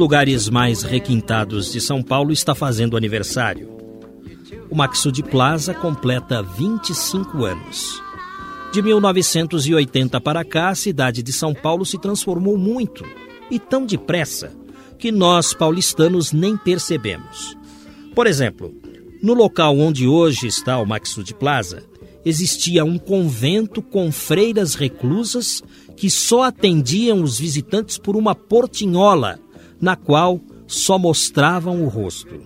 Lugares mais requintados de São Paulo está fazendo aniversário. O Maxud Plaza completa 25 anos. De 1980 para cá, a cidade de São Paulo se transformou muito e tão depressa que nós paulistanos nem percebemos. Por exemplo, no local onde hoje está o Maxud Plaza, existia um convento com freiras reclusas que só atendiam os visitantes por uma portinhola, na qual só mostravam o rosto.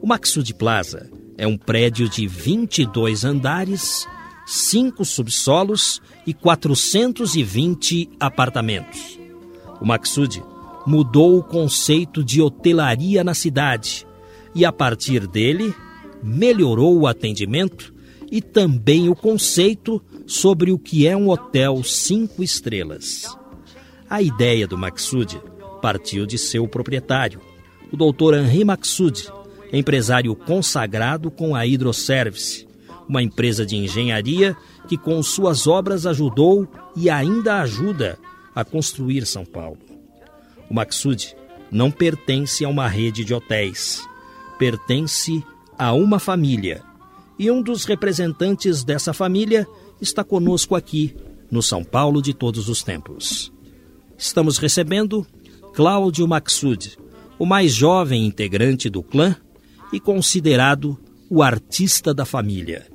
O Maxud Plaza é um prédio de 22 andares, 5 subsolos e 420 apartamentos. O Maxud mudou o conceito de hotelaria na cidade e, a partir dele, melhorou o atendimento e também o conceito sobre o que é um hotel cinco estrelas. A ideia do Maxud partiu de seu proprietário, o Dr. Henri Maxud, empresário consagrado com a Hidroservice, uma empresa de engenharia que com suas obras ajudou e ainda ajuda a construir São Paulo. O Maxud não pertence a uma rede de hotéis, pertence a uma família. E um dos representantes dessa família está conosco aqui no São Paulo de todos os tempos. Estamos recebendo Cláudio Maxud, o mais jovem integrante do clã e considerado o artista da família.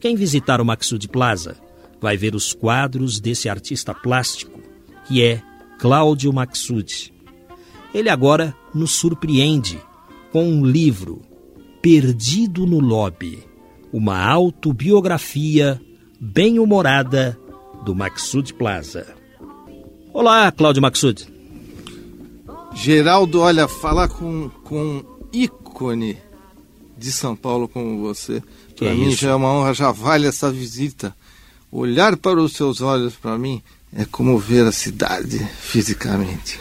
Quem visitar o Maxud Plaza vai ver os quadros desse artista plástico, que é Cláudio Maxud. Ele agora nos surpreende com um livro, Perdido no Lobby, uma autobiografia bem-humorada do Maxud Plaza. Olá, Cláudio Maxud. Geraldo, olha, falar com, com um ícone de São Paulo como você, para é mim isso? já é uma honra, já vale essa visita. Olhar para os seus olhos, para mim, é como ver a cidade fisicamente.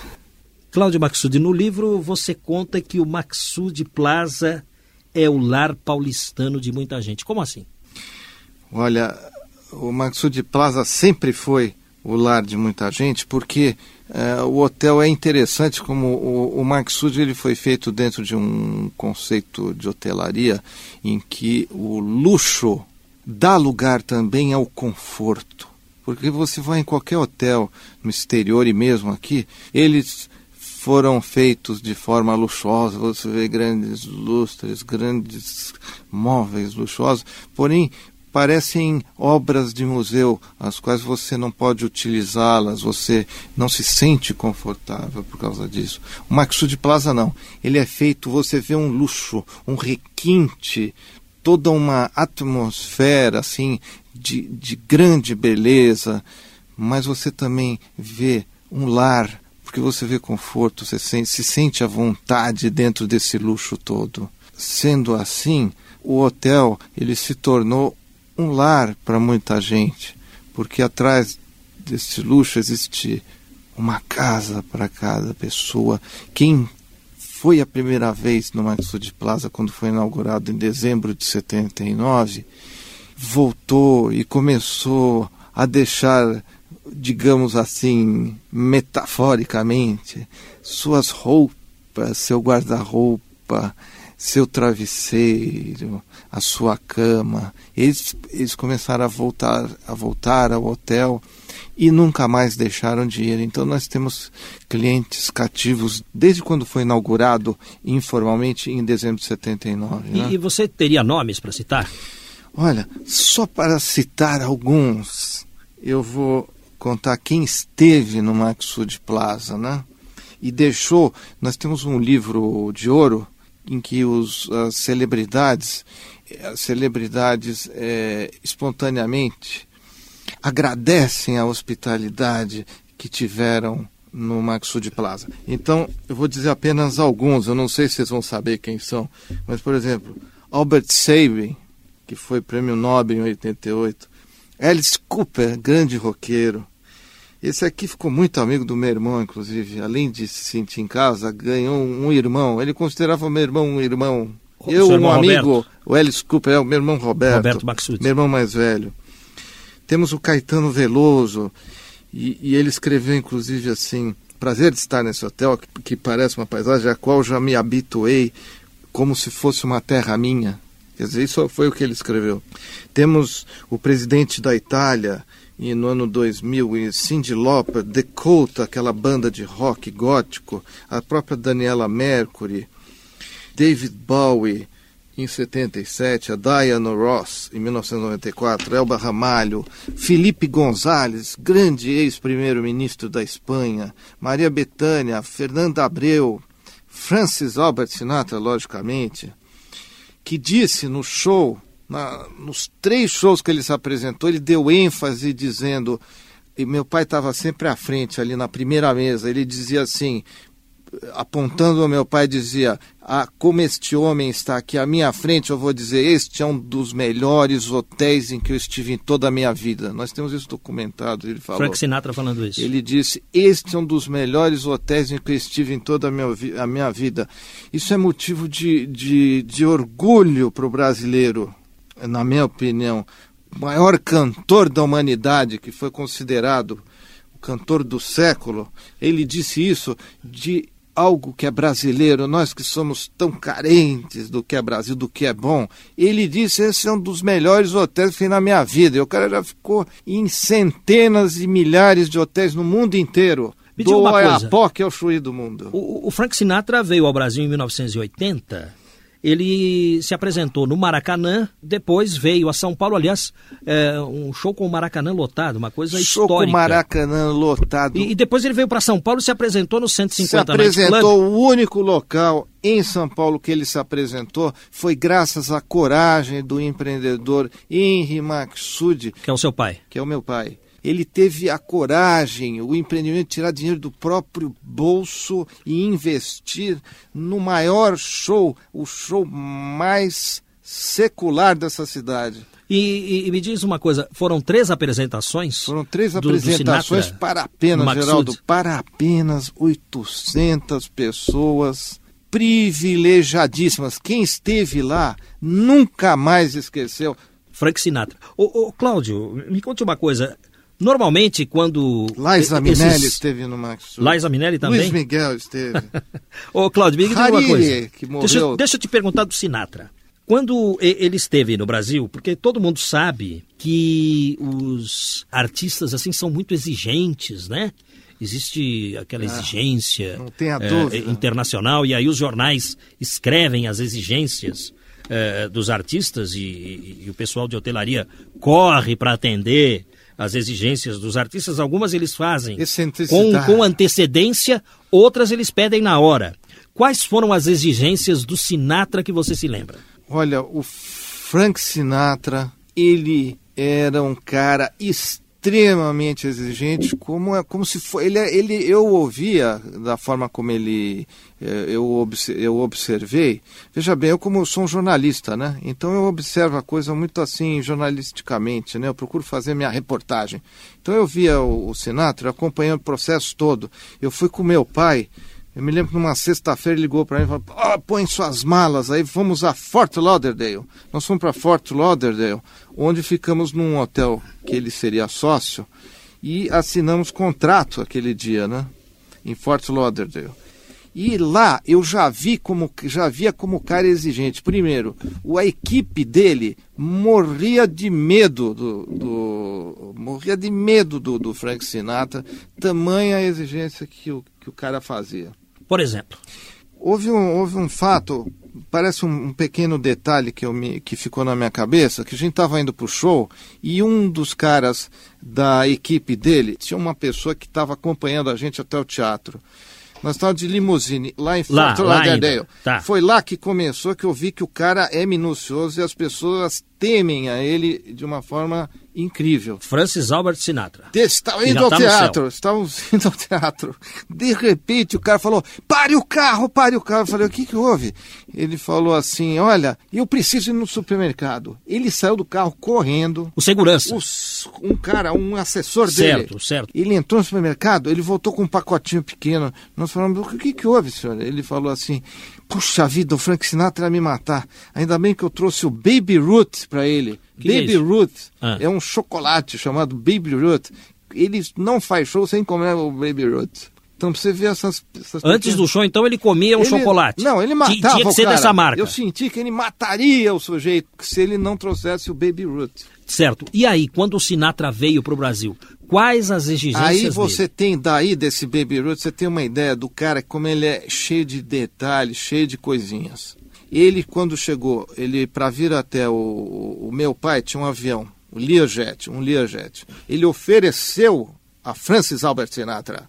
Cláudio Maxud, no livro você conta que o Maxud Plaza é o lar paulistano de muita gente. Como assim? Olha, o Maxud Plaza sempre foi o lar de muita gente, porque eh, o hotel é interessante como o, o Maxud ele foi feito dentro de um conceito de hotelaria em que o luxo dá lugar também ao conforto. Porque você vai em qualquer hotel no exterior e mesmo aqui, eles foram feitos de forma luxuosa, você vê grandes lustres, grandes móveis luxuosos, porém parecem obras de museu, as quais você não pode utilizá-las, você não se sente confortável por causa disso. O Maxud Plaza não, ele é feito, você vê um luxo, um requinte, toda uma atmosfera assim de, de grande beleza, mas você também vê um lar, porque você vê conforto, você se, se sente à vontade dentro desse luxo todo. Sendo assim, o hotel ele se tornou um lar para muita gente, porque atrás desse luxo existe uma casa para cada pessoa. Quem foi a primeira vez no Maxud Plaza quando foi inaugurado em dezembro de 79, voltou e começou a deixar, digamos assim, metaforicamente, suas roupas, seu guarda-roupa seu travesseiro, a sua cama. Eles, eles começaram a voltar, a voltar ao hotel e nunca mais deixaram de ir. Então nós temos clientes cativos desde quando foi inaugurado informalmente em dezembro de 79. E, né? e você teria nomes para citar? Olha, só para citar alguns, eu vou contar quem esteve no Maxud Plaza, né? E deixou, nós temos um livro de ouro em que os, as celebridades, as celebridades é, espontaneamente agradecem a hospitalidade que tiveram no Maxud Plaza. Então, eu vou dizer apenas alguns, eu não sei se vocês vão saber quem são, mas, por exemplo, Albert Sabin, que foi prêmio Nobel em 88, Alice Cooper, grande roqueiro, esse aqui ficou muito amigo do meu irmão, inclusive. Além de se sentir em casa, ganhou um irmão. Ele considerava meu irmão um irmão. O eu, seu um irmão amigo, Roberto? o Alice Cooper, é o meu irmão Roberto. Roberto Maxud. Meu irmão mais velho. Temos o Caetano Veloso, e, e ele escreveu, inclusive, assim: Prazer de estar nesse hotel, que, que parece uma paisagem a qual já me habituei, como se fosse uma terra minha. Quer dizer, isso foi o que ele escreveu. Temos o presidente da Itália, e no ano 2000, e Cyndi Lauper, Dakota, aquela banda de rock gótico, a própria Daniela Mercury, David Bowie, em 77, a Diana Ross, em 1994, Elba Ramalho, Felipe González, grande ex-primeiro-ministro da Espanha, Maria Bethânia, Fernanda Abreu, Francis Albert Sinatra, logicamente, que disse no show, na, nos três shows que ele se apresentou, ele deu ênfase dizendo, e meu pai estava sempre à frente, ali na primeira mesa, ele dizia assim, apontando ao meu pai, dizia: ah, Como este homem está aqui à minha frente, eu vou dizer: Este é um dos melhores hotéis em que eu estive em toda a minha vida. Nós temos isso documentado. Ele falou. Frank Sinatra falando isso. Ele disse: Este é um dos melhores hotéis em que eu estive em toda a minha, a minha vida. Isso é motivo de, de, de orgulho para o brasileiro, na minha opinião. O maior cantor da humanidade, que foi considerado o cantor do século, ele disse isso de algo que é brasileiro, nós que somos tão carentes do que é Brasil, do que é bom. Ele disse: esse é um dos melhores hotéis que fiz na minha vida. E o cara já ficou em centenas e milhares de hotéis no mundo inteiro. Me diga do uma coisa. Oiapoque ao Chuí do mundo. O, o Frank Sinatra veio ao Brasil em 1980. Ele se apresentou no Maracanã, depois veio a São Paulo. Aliás, é, um show com o Maracanã lotado, uma coisa Show com o histórica. Maracanã lotado. E, e depois ele veio para São Paulo e se apresentou no 150 se apresentou, o único local em São Paulo que ele se apresentou foi graças à coragem do empreendedor Henri Maxud, Que é o seu pai. que é o meu pai. Ele teve a coragem, o empreendimento de tirar dinheiro do próprio bolso e investir no maior show, o show mais secular dessa cidade. E, e- e me diz uma coisa, foram três apresentações? Foram três do- do apresentações Sinatra para apenas? Geraldo, para apenas 800 pessoas privilegiadíssimas. Quem esteve lá nunca mais esqueceu. Frank Sinatra. Ô, ô, Cláudio, me conte uma coisa. Normalmente, quando. Liza esses- Minelli esteve no Max. Liza Minelli também? Luiz Miguel esteve. Ô, Cláudio, me diga uma coisa. que Deixa, eu- morreu. deixa eu te perguntar do Sinatra. Quando ele esteve no Brasil, porque todo mundo sabe que os artistas assim são muito exigentes, né? Existe aquela exigência Ah, eh, dúvida. internacional e aí os jornais escrevem as exigências eh, dos artistas e, e- e o pessoal de hotelaria corre para atender as exigências dos artistas. Algumas eles fazem com, Excentricidade. com antecedência, outras eles pedem na hora. Quais foram as exigências do Sinatra que você se lembra? Olha, o Frank Sinatra, ele era um cara extremamente exigente, como é como se foi ele, ele eu ouvia da forma como ele eh, eu, eu observei. Veja bem, eu como sou um jornalista, né? Então eu observo a coisa muito assim jornalisticamente, né? Eu procuro fazer minha reportagem. Então eu via o, o Sinatra acompanhando o processo todo. Eu fui com meu pai eu me lembro que numa sexta-feira ele ligou para mim e falou: "Ah, põe suas malas aí, vamos a Fort Lauderdale. Nós fomos para Fort Lauderdale, onde ficamos num hotel que ele seria sócio e assinamos contrato aquele dia, né? Em Fort Lauderdale. E lá eu já vi como já via como cara exigente. Primeiro, a equipe dele morria de medo do, do morria de medo do, do, Frank Sinatra, tamanha a exigência que o, que o cara fazia. Por exemplo, houve um, houve um fato, parece um, um pequeno detalhe que, eu me, que ficou na minha cabeça, que a gente estava indo para o show e um dos caras da equipe dele tinha uma pessoa que estava acompanhando a gente até o teatro. Nós estávamos de limusine lá em Fort Lauderdale. Tá. Foi lá que começou que eu vi que o cara é minucioso e as pessoas temem a ele de uma forma incrível. Francis Albert Sinatra. Estavam indo ao tá teatro, estávamos indo ao teatro. De repente o cara falou: pare o carro, pare o carro. Eu falei: o que, que houve? Ele falou assim: olha, eu preciso ir no supermercado. Ele saiu do carro correndo. O segurança. um cara, um assessor certo, dele. Certo, certo. Ele entrou no supermercado, ele voltou com um pacotinho pequeno. Nós falamos: o que, que houve, senhor? Ele falou assim: Puxa vida, o Frank Sinatra ia me matar. Ainda bem que eu trouxe o Baby Ruth para ele. Que Baby é Ruth ah. é um chocolate chamado Baby Ruth. Ele não faz show sem comer o Baby Ruth. Então, você ver essas. essas Antes pequenas... do show, então, ele comia um ele... chocolate. Não, ele matava. Tinha que ser cara. dessa marca. Eu senti que ele mataria o sujeito se ele não trouxesse o Baby Ruth. Certo. E aí, quando o Sinatra veio para o Brasil, quais as exigências Aí você dele? tem, daí desse Baby Ruth, você tem uma ideia do cara, como ele é cheio de detalhes, cheio de coisinhas. Ele, quando chegou, ele para vir até o, o meu pai, tinha um avião, o Learjet, um Learjet. Ele ofereceu a Francis Albert Sinatra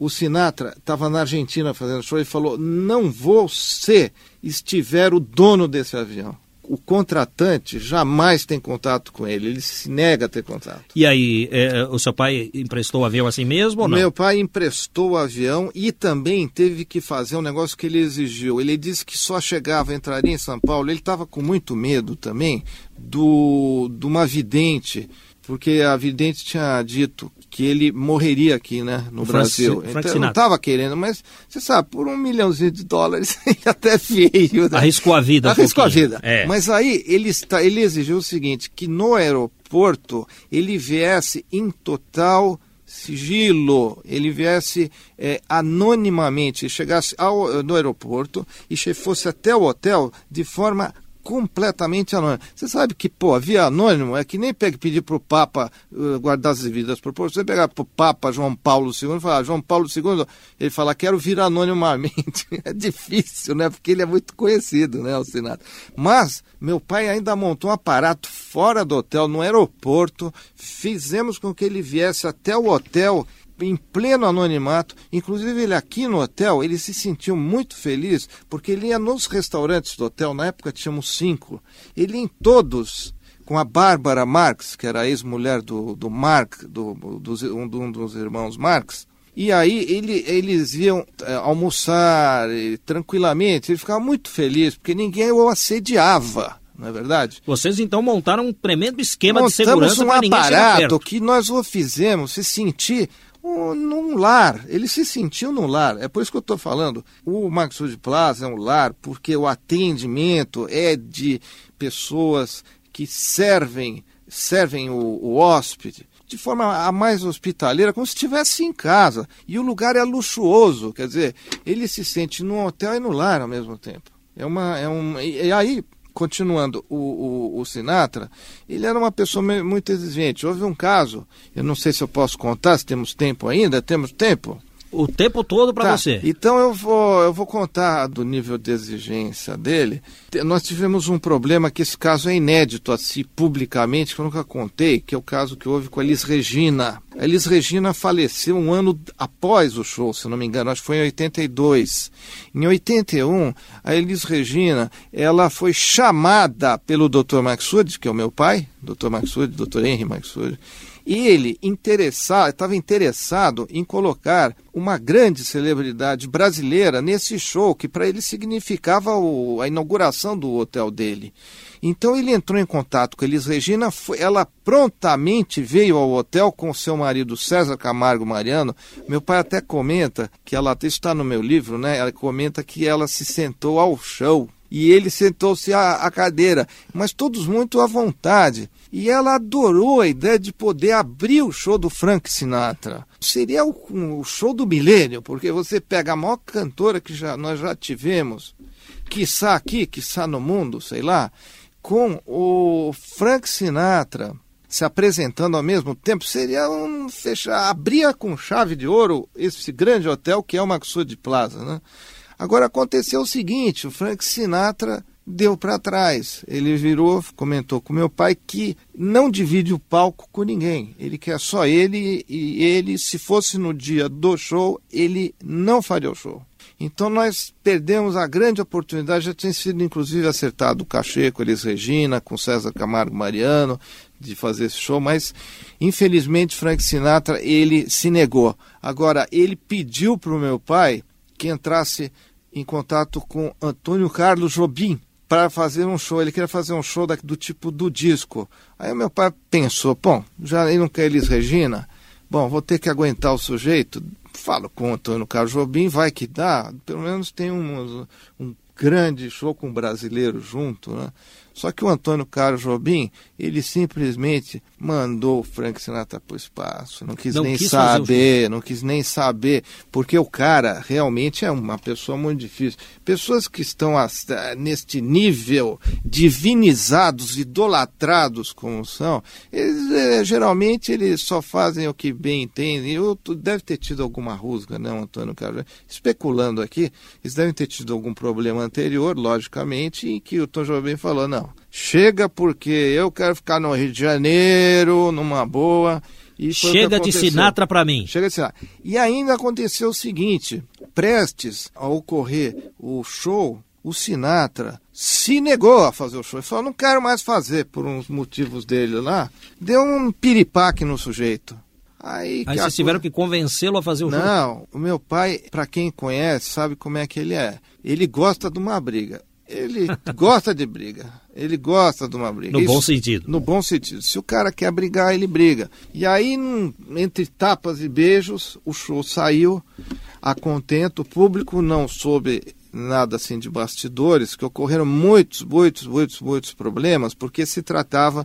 o Sinatra estava na Argentina fazendo show e falou: Não vou se estiver o dono desse avião. O contratante jamais tem contato com ele, ele se nega a ter contato. E aí, é, o seu pai emprestou o avião assim mesmo ou não? Meu pai emprestou o avião e também teve que fazer um negócio que ele exigiu. Ele disse que só chegava, entraria em São Paulo. Ele estava com muito medo também do, de uma vidente porque a vidente tinha dito que ele morreria aqui, né, no Brasil. Frank então, eu não estava querendo, mas você sabe, por um milhãozinho de dólares, ele até veio. Né? Arriscou a vida. Arriscou um a vida. É. Mas aí ele, está, ele exigiu o seguinte, que no aeroporto ele viesse em total sigilo, ele viesse é, anonimamente, chegasse ao, no aeroporto e fosse até o hotel de forma completamente anônimo. Você sabe que, pô, via anônimo é que nem pedir para o Papa uh, guardar as devidas proporções. Você pegar para o Papa João Paulo II e falar, João Paulo II, ele fala, quero vir anonimamente. é difícil, né? Porque ele é muito conhecido, né, o Senado. Mas meu pai ainda montou um aparato fora do hotel, no aeroporto, fizemos com que ele viesse até o hotel em pleno anonimato. Inclusive, ele aqui no hotel, ele se sentiu muito feliz, porque ele ia nos restaurantes do hotel, na época tínhamos cinco, ele ia em todos com a Bárbara Marx, que era a ex-mulher do, do Marx, do, do, um, um dos irmãos Marx, e aí ele, eles iam é, almoçar e, tranquilamente, ele ficava muito feliz, porque ninguém o assediava não é verdade? Vocês então montaram um tremendo esquema Montamos de segurança um para ninguém aparato que nós o fizemos se sentir num lar. Ele se sentiu num lar. É por isso que eu estou falando. O Maxud Plaza é um lar porque o atendimento é de pessoas que servem servem o, o hóspede de forma a mais hospitaleira, como se estivesse em casa. E o lugar é luxuoso, quer dizer, ele se sente no hotel e no lar ao mesmo tempo. É uma, é um, e aí continuando, o, o, o, Sinatra, ele era uma pessoa muito exigente. Houve um caso, eu não sei se eu posso contar, se temos tempo ainda, temos tempo? O tempo todo para tá. você. Então eu vou, eu vou contar do nível de exigência dele. Nós tivemos um problema que esse caso é inédito assim publicamente, que eu nunca contei, que é o caso que houve com a Elis Regina. A Elis Regina faleceu um ano após o show, se não me engano, acho que foi em 82. Em 81, a Elis Regina, ela foi chamada pelo Dr. Maxud, que é o meu pai, Dr. Maxud, Dr. Henry Maxud, ele interessado, estava interessado em colocar uma grande celebridade brasileira nesse show, que para ele significava o, a inauguração do hotel dele. Então ele entrou em contato com Elis Regina, foi, ela prontamente veio ao hotel com seu marido César Camargo Mariano. Meu pai até comenta que ela, está no meu livro, né? Ela comenta que ela se sentou ao show e ele sentou-se à, à cadeira, mas todos muito à vontade. E ela adorou a ideia de poder abrir o show do Frank Sinatra. Seria o, o show do milênio, porque você pega a maior cantora que já, nós já tivemos, quiçá aqui, quiçá no mundo, sei lá, com o Frank Sinatra se apresentando ao mesmo tempo, seria um fechar, abria com chave de ouro esse grande hotel que é o Maxud Plaza, né? Agora aconteceu o seguinte, o Frank Sinatra deu para trás. Ele virou, comentou com meu pai que não divide o palco com ninguém. Ele quer só ele e ele, se fosse no dia do show, ele não faria o show. Então nós perdemos a grande oportunidade, já tinha sido inclusive acertado o cachê com Elis Regina, com César Camargo Mariano, de fazer esse show, mas infelizmente Frank Sinatra ele se negou. Agora, ele pediu para o meu pai que entrasse em contato com Antônio Carlos Jobim para fazer um show. Ele queria fazer um show do tipo do disco. Aí meu pai pensou, bom, já ele não quer Elis Regina, bom, vou ter que aguentar o sujeito, falo com o Antônio Carlos Jobim, vai que dá, pelo menos tem um, um grande show com um brasileiro junto, né? Só que o Antônio Carlos Jobim, ele simplesmente mandou o Frank Sinatra para o espaço. Não quis não nem quis saber, não quis nem saber, porque o cara realmente é uma pessoa muito difícil. Pessoas que estão neste nível divinizados, idolatrados como são, eles, é, geralmente eles só fazem o que bem entendem. Eu, deve ter tido alguma rusga, não, Antônio Carlos? Especulando aqui, eles devem ter tido algum problema anterior, logicamente, em que o Tom Jobim falou, não, chega porque eu quero ficar no Rio de Janeiro, numa boa. Chega de Sinatra para mim. Chega de Sinatra. E ainda aconteceu o seguinte: prestes a ocorrer o show, o Sinatra se negou a fazer o show. Ele falou: não quero mais fazer por uns motivos dele lá. Deu um piripaque no sujeito. Aí, Aí vocês tiveram que convencê-lo a fazer o não, show? Não, o meu pai, para quem conhece, sabe como é que ele é. Ele gosta de uma briga ele gosta de briga. Ele gosta de uma briga. No Isso, bom sentido. No bom sentido. Se o cara quer brigar, ele briga. E aí, entre tapas e beijos, o show saiu a contento. O público não soube nada assim de bastidores, que ocorreram muitos, muitos, muitos, muitos problemas, porque se tratava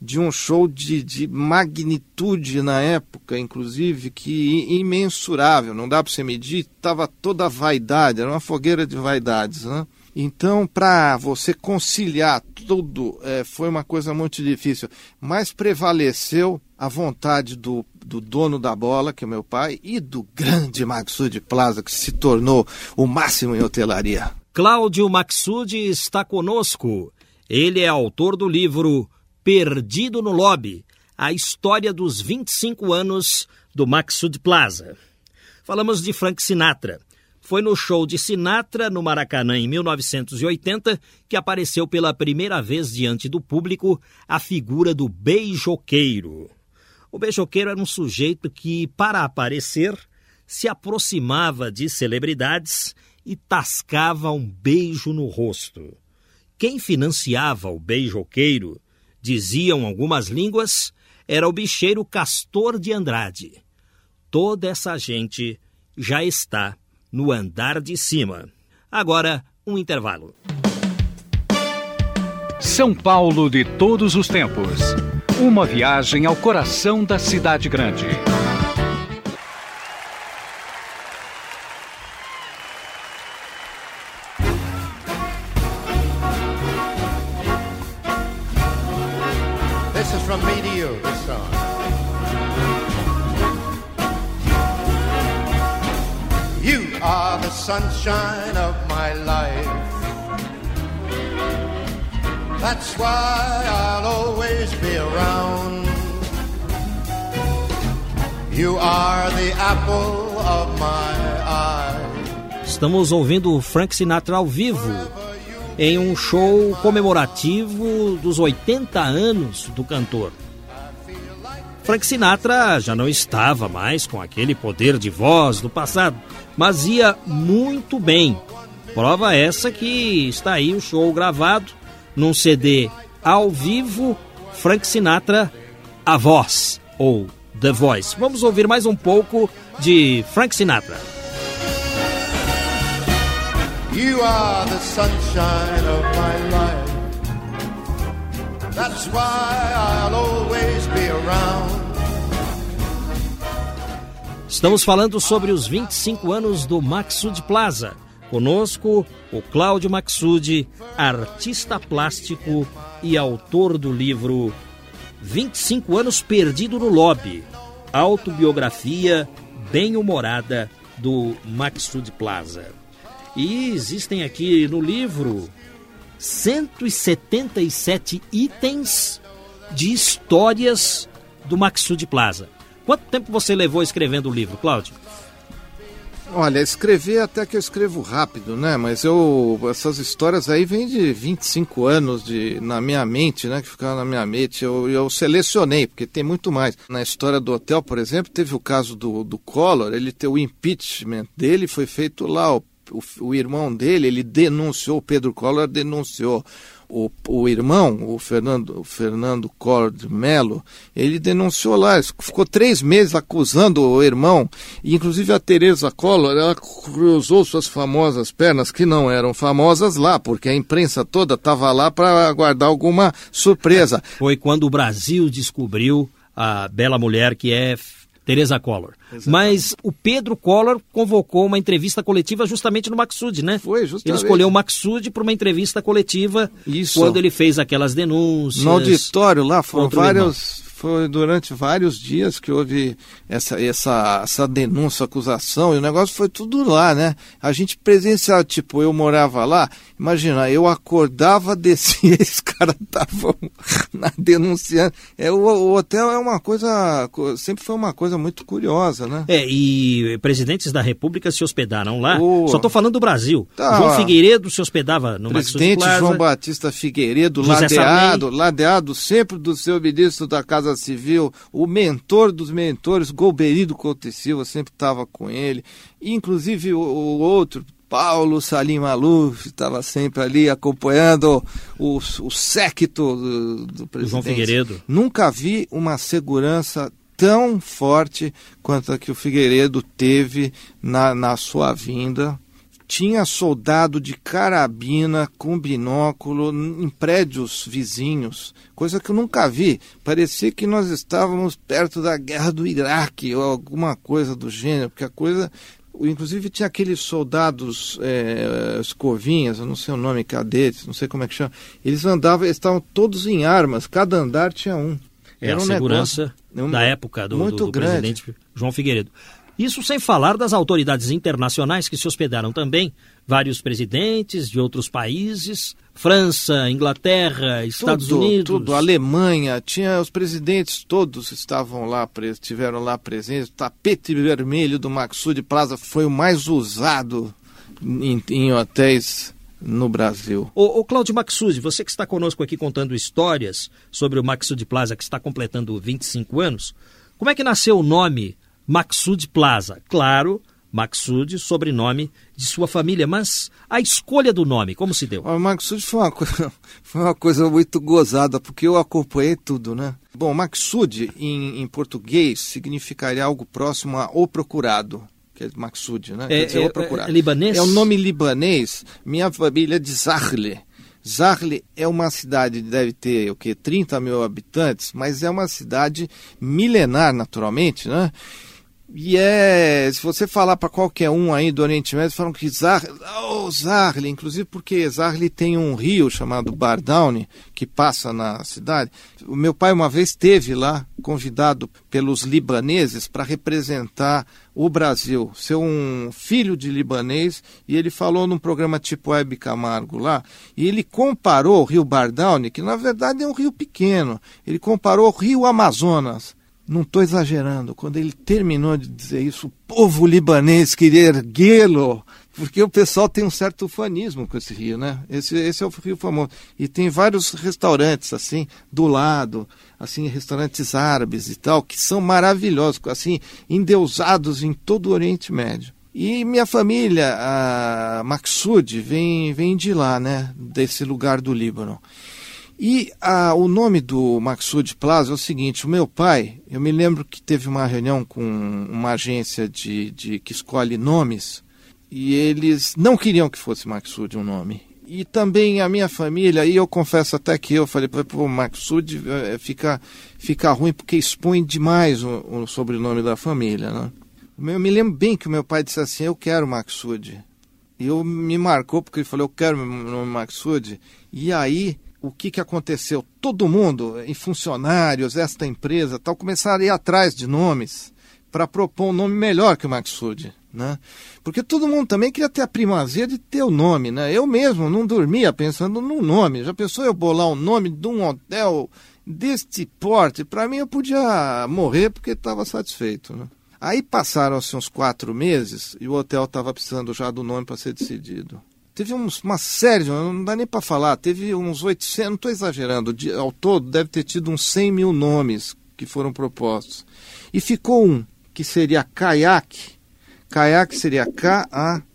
de um show de, de magnitude na época, inclusive, que imensurável, não dá para você medir, estava toda a vaidade, era uma fogueira de vaidades, né? Então, para você conciliar tudo, é, foi uma coisa muito difícil. Mas prevaleceu a vontade do, do dono da bola, que é meu pai, e do grande Maxud Plaza, que se tornou o máximo em hotelaria. Cláudio Maxud está conosco. Ele é autor do livro Perdido no Lobby, a história dos 25 anos do Maxud Plaza. Falamos de Frank Sinatra. Foi no show de Sinatra, no Maracanã, em 1980, que apareceu pela primeira vez diante do público a figura do beijoqueiro. O beijoqueiro era um sujeito que, para aparecer, se aproximava de celebridades e tascava um beijo no rosto. Quem financiava o beijoqueiro, diziam algumas línguas, era o bicheiro Castor de Andrade. Toda essa gente já está no andar de cima. Agora, um intervalo. São Paulo de todos os tempos. Uma viagem ao coração da cidade grande. Sunshine of my life. That's why I'll always be around. You are the apple of my eye. Estamos ouvindo Frank Sinatra ao vivo em um show comemorativo dos 80 anos do cantor. Frank Sinatra já não estava mais com aquele poder de voz do passado, mas ia muito bem. Prova essa que está aí o show gravado num CD ao vivo, Frank Sinatra, a voz ou The Voice. Vamos ouvir mais um pouco de Frank Sinatra. You are the sunshine of my life. That's why I'll always be around. Estamos falando sobre os 25 anos do Maxud Plaza. Conosco, o Cláudio Maxud, artista plástico e autor do livro 25 anos perdido no lobby. Autobiografia bem-humorada do Maxud Plaza. E existem aqui no livro 177 itens de histórias do Maxud Plaza. Quanto tempo você levou escrevendo o livro, Cláudio? Olha, escrever até que eu escrevo rápido, né? Mas eu essas histórias aí vêm de 25 anos de na minha mente, né? Que ficaram na minha mente. Eu, eu selecionei porque tem muito mais. Na história do hotel, por exemplo, teve o caso do, do Collor. Ele ter o impeachment dele foi feito lá. O, o, o irmão dele, ele denunciou. Pedro Collor denunciou o, o irmão, o Fernando, o Fernando Collor de Mello, ele denunciou lá, ficou três meses acusando o irmão, e inclusive a Tereza Collor, ela cruzou suas famosas pernas, que não eram famosas lá, porque a imprensa toda estava lá para aguardar alguma surpresa. Foi quando o Brasil descobriu a bela mulher que é Teresa Collor. Exatamente. Mas o Pedro Collor convocou uma entrevista coletiva justamente no Maxud, né? Foi, justamente. Ele escolheu o Maxud para uma entrevista coletiva Isso. quando ele fez aquelas denúncias. No auditório lá foram vários foi durante vários dias que houve essa, essa, essa denúncia, acusação, e o negócio foi tudo lá, né? A gente presenciava, tipo, eu morava lá, imagina, eu acordava, descia, esses caras estavam denunciando. É, o, o, hotel é uma coisa, sempre foi uma coisa muito curiosa, né? É, e presidentes da República se hospedaram lá. O... Só estou falando do Brasil. Tá. João Figueiredo se hospedava no Presidente João Batista Figueiredo, José ladeado, Sarney. ladeado sempre do seu ministro da Casa Civil, o mentor dos mentores, Golberido Couto Silva, sempre estava com ele, inclusive o, o outro, Paulo Salim Maluf estava sempre ali acompanhando o, o séquito do, do presidente. João Figueiredo. Nunca vi uma segurança tão forte quanto a que o Figueiredo teve na, na sua vinda tinha soldado de carabina com binóculo em prédios vizinhos, coisa que eu nunca vi. Parecia que nós estávamos perto da guerra do Iraque ou alguma coisa do gênero, porque a coisa. Inclusive tinha aqueles soldados é, escovinhas, eu não sei o nome, cadetes, não sei como é que chama. Eles andavam, eles estavam todos em armas, cada andar tinha um. É Era a um segurança negócio, da época do, do, do presidente João Figueiredo. Isso sem falar das autoridades internacionais que se hospedaram também, vários presidentes de outros países, França, Inglaterra, Estados tudo, Unidos. Tudo, Alemanha, tinha os presidentes todos estavam lá, estiveram lá presentes. O tapete vermelho do Maxud Plaza foi o mais usado em, em hotéis no Brasil. O, o Cláudio Maxud, você que está conosco aqui contando histórias sobre o Maxud Plaza, que está completando 25 anos, como é que nasceu o nome Maxud Plaza. Claro, Maxud, sobrenome de sua família, mas a escolha do nome, como se deu? O Maxud foi uma, coisa, foi uma coisa muito gozada, porque eu acompanhei tudo, né? Bom, Maxud em, em português significaria algo próximo a o procurado que é Maxud, né? É, dizer, é, o procurado. É, libanês? É o nome libanês. Minha família é de Zahle. Zahle é uma cidade, deve ter o que 30 mil habitantes, mas é uma cidade milenar, naturalmente, né? E é, se você falar para qualquer um aí do Oriente Médio, falam que Zarli, oh, Zarli, inclusive porque Zarli tem um rio chamado Bardauni, que passa na cidade. O meu pai uma vez esteve lá, convidado pelos libaneses para representar o Brasil, ser um filho de libanês, e ele falou num programa tipo Web Camargo lá, e ele comparou o rio Bardauni, que na verdade é um rio pequeno, ele comparou o rio Amazonas não estou exagerando, quando ele terminou de dizer isso, o povo libanês queria erguê-lo, porque o pessoal tem um certo fanismo com esse rio, né? Esse, esse é o rio famoso. E tem vários restaurantes, assim, do lado, assim, restaurantes árabes e tal, que são maravilhosos, assim, endeusados em todo o Oriente Médio. E minha família, a Maksud, vem, vem de lá, né? Desse lugar do Líbano. E a, o nome do Maxud Plaza é o seguinte: o meu pai, eu me lembro que teve uma reunião com uma agência de, de que escolhe nomes, e eles não queriam que fosse Maxud um nome. E também a minha família, e eu confesso até que eu falei, pô, Maxud é, fica, fica ruim porque expõe demais o, o sobrenome da família, né? Eu me lembro bem que o meu pai disse assim, eu quero Maxud. E eu me marcou porque ele falou, eu quero meu nome Maxud. E aí, o que, que aconteceu? Todo mundo, em funcionários, esta empresa, tal, começaram a ir atrás de nomes para propor um nome melhor que o Maxud. Né? Porque todo mundo também queria ter a primazia de ter o nome. Né? Eu mesmo não dormia pensando no nome. Já pensou eu bolar o nome de um hotel deste porte? Para mim eu podia morrer porque estava satisfeito. Né? Aí passaram-se uns quatro meses e o hotel estava precisando já do nome para ser decidido. Teve uns, uma série, não dá nem para falar, teve uns 800, não estou exagerando, de, ao todo deve ter tido uns 100 mil nomes que foram propostos. E ficou um, que seria Kayak, Kayak seria K-A-Y-A-K,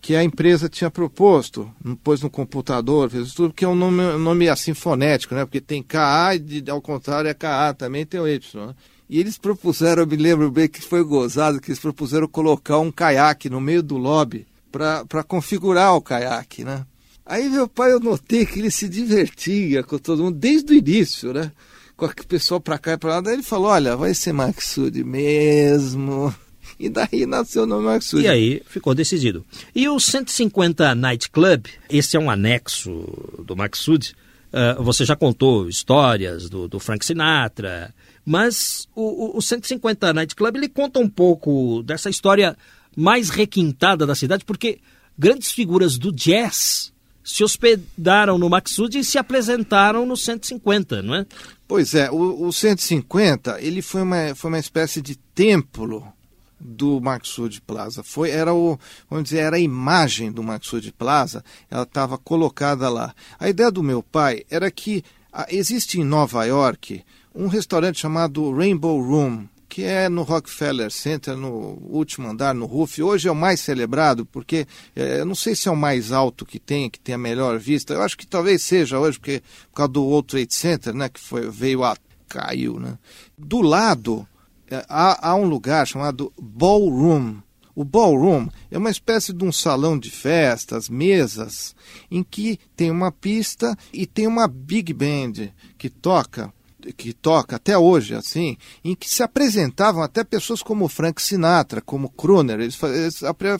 que a empresa tinha proposto, pôs no computador, fez tudo, porque é um nome, um nome assim fonético, né? Porque tem K-A e ao contrário é K-A, também tem o Y. Né? E eles propuseram, eu me lembro bem que foi gozado, que eles propuseram colocar um caiaque no meio do lobby para configurar o caiaque, né? Aí meu pai, eu notei que ele se divertia com todo mundo desde o início, né? Com o pessoal para cá e para lá. Daí ele falou, olha, vai ser Maxud mesmo. E daí nasceu o nome Maxud. E aí ficou decidido. E o 150 Night Club, esse é um anexo do Maxud. Uh, você já contou histórias do, do Frank Sinatra, mas o, o, o 150 Night Club ele conta um pouco dessa história mais requintada da cidade, porque grandes figuras do jazz se hospedaram no Maxud e se apresentaram no 150, não é? Pois é, o, o 150 ele foi uma, foi uma espécie de templo do Maxud Plaza. Foi, era o, vamos dizer, era a imagem do Maxud Plaza, ela estava colocada lá. A ideia do meu pai era que ah, existe em Nova York um restaurante chamado Rainbow Room, que é no Rockefeller Center, no último andar, no roof. Hoje é o mais celebrado, porque é, eu não sei se é o mais alto que tem, que tem a melhor vista. Eu acho que talvez seja hoje, porque por causa do World Trade Center, né, que foi, veio a caiu, né? Do lado é, há, há um lugar chamado Ballroom. O ballroom é uma espécie de um salão de festas, mesas, em que tem uma pista e tem uma big band que toca que toca até hoje, assim, em que se apresentavam até pessoas como Frank Sinatra, como Kruner, eles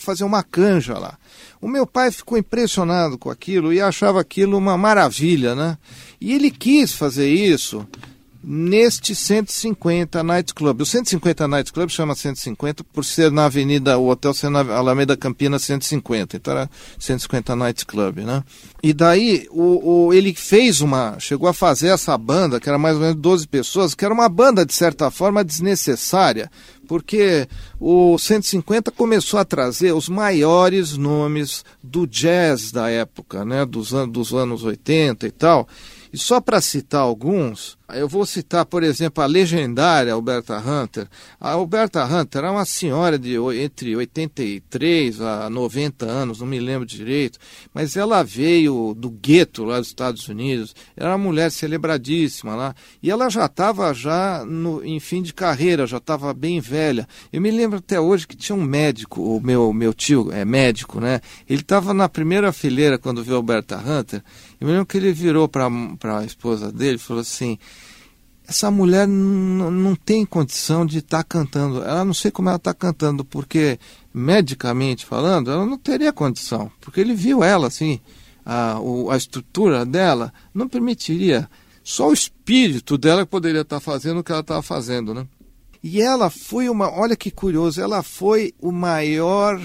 faziam uma canja lá. O meu pai ficou impressionado com aquilo e achava aquilo uma maravilha, né? E ele quis fazer isso neste 150 Night Club. O 150 Night Club chama 150 por ser na Avenida, o hotel ser na Alameda Campinas 150, então era 150 Night Club, né? E daí o, o, ele fez uma, chegou a fazer essa banda, que era mais ou menos 12 pessoas, que era uma banda de certa forma desnecessária, porque o 150 começou a trazer os maiores nomes do jazz da época, né, dos, an dos anos 80 e tal. E só para citar alguns, eu vou citar, por exemplo, a legendária Alberta Hunter. A Alberta Hunter era uma senhora de entre 83 a 90 anos, não me lembro direito, mas ela veio do gueto lá dos Estados Unidos. Era uma mulher celebradíssima lá. E ela já estava já no, em fim de carreira, já estava bem velha. Eu me lembro até hoje que tinha um médico, o meu, meu tio é médico, né? Ele estava na primeira fileira quando viu Alberta Hunter eu me lembro que ele virou para a esposa dele e falou assim: essa mulher não tem condição de estar tá cantando. Ela não sei como ela está cantando, porque medicamente falando, ela não teria condição. Porque ele viu ela assim, a, a estrutura dela não permitiria. Só o espírito dela poderia estar tá fazendo o que ela estava fazendo, né? E ela foi uma, olha que curioso, ela foi o maior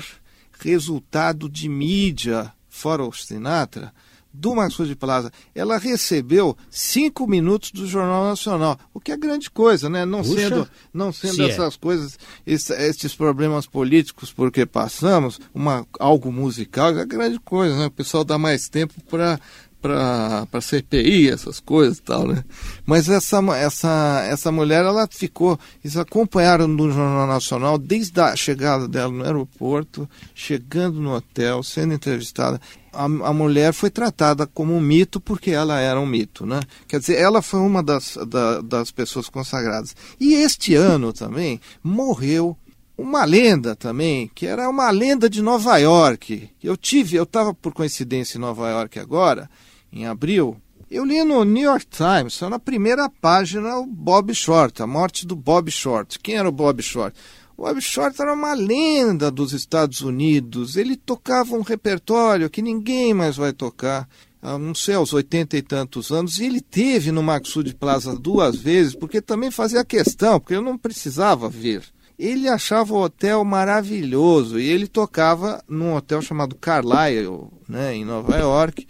resultado de mídia, fora o Sinatra, do Maxud Plaza, ela recebeu cinco minutos do Jornal Nacional, o que é grande coisa, né? Não Puxa, sendo, não sendo é. essas é. coisas, esses problemas políticos porque passamos, uma, algo musical, é grande coisa, né? O pessoal dá mais tempo para para CPI, essas coisas e tal, né? Mas essa, essa, essa mulher, ela ficou, eles acompanharam no Jornal Nacional desde a chegada dela no aeroporto, chegando no hotel, sendo entrevistada. A, a mulher foi tratada como um mito porque ela era um mito, né? Quer dizer, ela foi uma das, da, das pessoas consagradas. E este ano também morreu uma lenda também, que era uma lenda de Nova York. Eu tive, eu estava por coincidência em Nova York agora, em abril. Eu li no New York Times, só na primeira página, o Bob Short, a morte do Bob Short. Quem era o Bob Short? O Bob Short era uma lenda dos Estados Unidos. Ele tocava um repertório que ninguém mais vai tocar. Não sei, aos oitenta e tantos anos, e ele teve no Maxud Plaza duas vezes, porque também fazia questão, porque eu não precisava vir. Ele achava o hotel maravilhoso e ele tocava num hotel chamado Carlyle, né, em Nova York,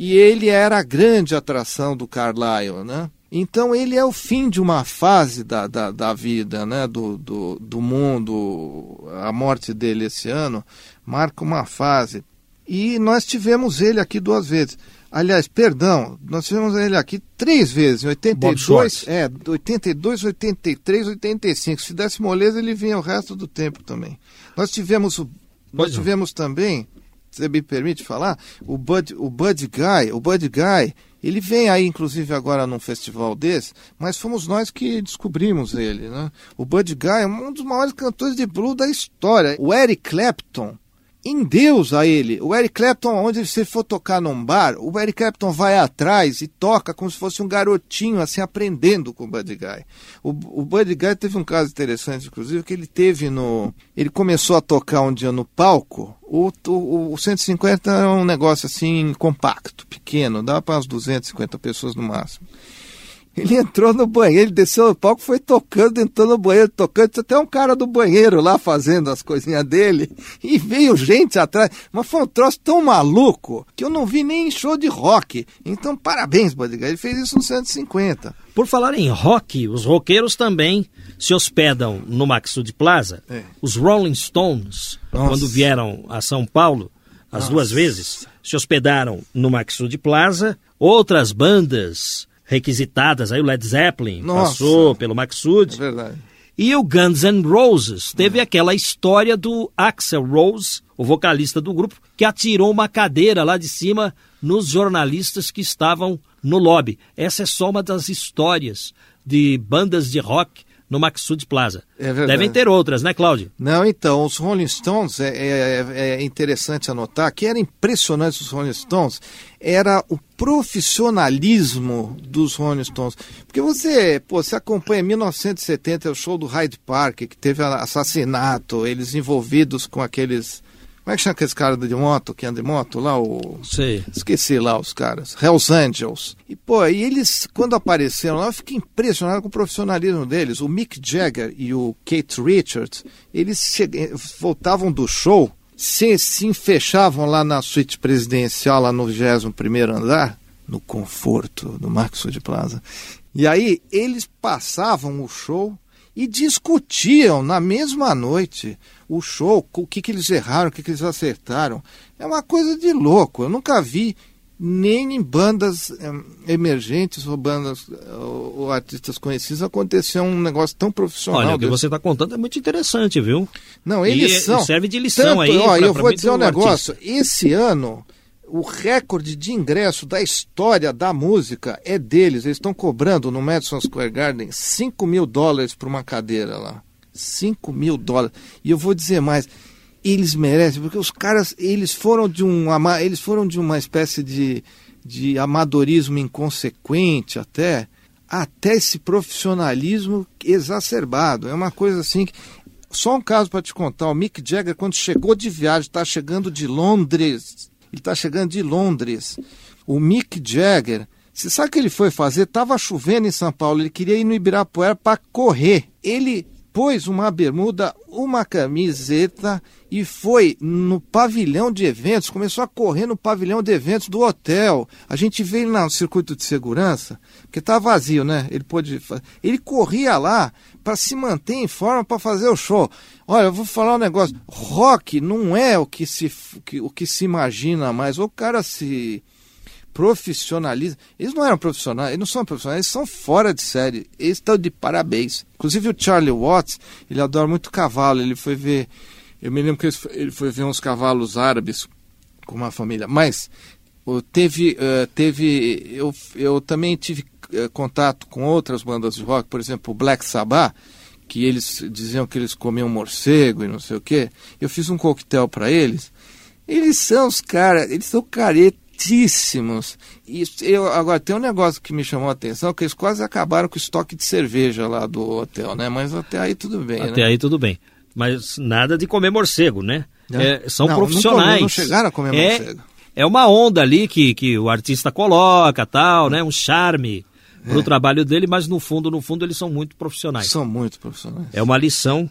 e ele era a grande atração do Carlyle, né? Então ele é o fim de uma fase da, da, da vida, né, do, do, do mundo. A morte dele esse ano marca uma fase. E nós tivemos ele aqui duas vezes. Aliás, perdão, nós tivemos ele aqui três vezes, em 82, é, 82, 83, 85. Se desse moleza, ele vinha o resto do tempo também. Nós tivemos, o, nós tivemos também, você me permite falar, o Bud, o Bud Guy, o Bud Guy, ele vem aí, inclusive, agora num festival desse, mas fomos nós que descobrimos ele, né? O Bud Guy é um dos maiores cantores de blues da história. O Eric Clapton, em Deus a ele. O Eric Clapton, onde você for tocar num bar, o Eric Clapton vai atrás e toca como se fosse um garotinho, assim, aprendendo com o Buddy Guy. O, o Buddy Guy teve um caso interessante, inclusive, que ele teve no... Ele começou a tocar um dia no palco, o, o, o 150 é um negócio assim, compacto, pequeno, dá para umas 250 pessoas no máximo. Ele entrou no banheiro, ele desceu no palco, foi tocando, entrou no banheiro, tocando. Tinha até um cara do banheiro lá fazendo as coisinhas dele. E veio gente atrás. Mas foi um troço tão maluco que eu não vi nem em show de rock. Então, parabéns, Buddy Ele fez isso no 150. Por falar em rock, os roqueiros também se hospedam no Maxud Plaza. É. Os Rolling Stones, Nossa. quando vieram a São Paulo, as Nossa. duas vezes, se hospedaram no Maxud Plaza. Outras bandas requisitadas. Aí o Led Zeppelin Nossa. passou pelo Maxud. É verdade. E o Guns N' Roses teve aquela história do Axel Rose, o vocalista do grupo, que atirou uma cadeira lá de cima nos jornalistas que estavam no lobby. Essa é só uma das histórias de bandas de rock no Maxud Plaza. É Devem ter outras, né, Cláudio? Não, então, os Rolling Stones, é, é, é, interessante anotar que era impressionante os Rolling Stones, era o profissionalismo dos Rolling Stones. Porque você, pô, você acompanha 1970, o show do Hyde Park, que teve assassinato, eles envolvidos com aqueles como é que chama aqueles caras de moto, que anda de moto lá? O... Sei. Esqueci lá os caras. Hells Angels. E, pô, e eles, quando apareceram lá, eu fiquei impressionado com o profissionalismo deles. O Mick Jagger e o Kate Richards, eles che... voltavam do show, se, se fechavam lá na suíte presidencial, lá no 21 andar, no conforto do Marcos de Plaza. E aí eles passavam o show e discutiam na mesma noite o show, o que, que eles erraram, o que, que eles acertaram. É uma coisa de louco. Eu nunca vi nem em bandas é, emergentes ou bandas ou, ou, artistas conhecidos acontecer um negócio tão profissional. Olha, o que você está contando é muito interessante, viu? Não, eles e, são. serve de lição tanto, aí. Ó, pra, eu vou dizer um negócio. Artista. Esse ano o recorde de ingresso da história da música é deles. Eles estão cobrando no Madison Square Garden 5 mil dólares por uma cadeira lá. 5 mil dólares. E eu vou dizer mais, eles merecem, porque os caras, eles foram de, um, eles foram de uma espécie de, de amadorismo inconsequente até, até esse profissionalismo exacerbado. É uma coisa assim que. Só um caso para te contar: o Mick Jagger, quando chegou de viagem, está chegando de Londres ele está chegando de Londres. O Mick Jagger, você sabe o que ele foi fazer? Tava chovendo em São Paulo, ele queria ir no Ibirapuera para correr. Ele pôs uma bermuda, uma camiseta e foi no pavilhão de eventos, começou a correr no pavilhão de eventos do hotel. A gente veio lá no circuito de segurança, porque tá vazio, né? Ele pôde, ele corria lá para se manter em forma para fazer o show. Olha, eu vou falar um negócio. Rock não é o que se, o que se imagina mais. O cara se profissionaliza. Eles não eram profissionais, eles não são profissionais, eles são fora de série. Eles estão de parabéns. Inclusive o Charlie Watts, ele adora muito cavalo. Ele foi ver. Eu me lembro que ele foi ver uns cavalos árabes com uma família. Mas teve, uh, teve eu, eu também tive uh, contato com outras bandas de rock, por exemplo, o Black Sabbath que eles diziam que eles comiam morcego e não sei o quê. Eu fiz um coquetel para eles. Eles são os caras, eles são caretíssimos. E eu, agora, tem um negócio que me chamou a atenção, que eles quase acabaram com o estoque de cerveja lá do hotel, né? Mas até aí tudo bem, Até né? aí tudo bem. Mas nada de comer morcego, né? Não. É, são Não, não profissionais. come- não chegaram a comer é, morcego. É uma onda ali que, que o artista coloca, tal, né? Um charme pro trabalho dele, mas no fundo, no fundo, eles são muito profissionais. São muito profissionais. É uma lição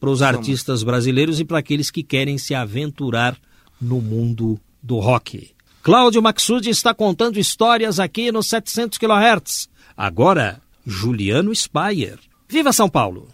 para os artistas brasileiros e para aqueles que querem se aventurar no mundo do rock. Cláudio Maxud está contando histórias aqui no 700 kHz. Agora, Juliano Spayer. Viva São Paulo!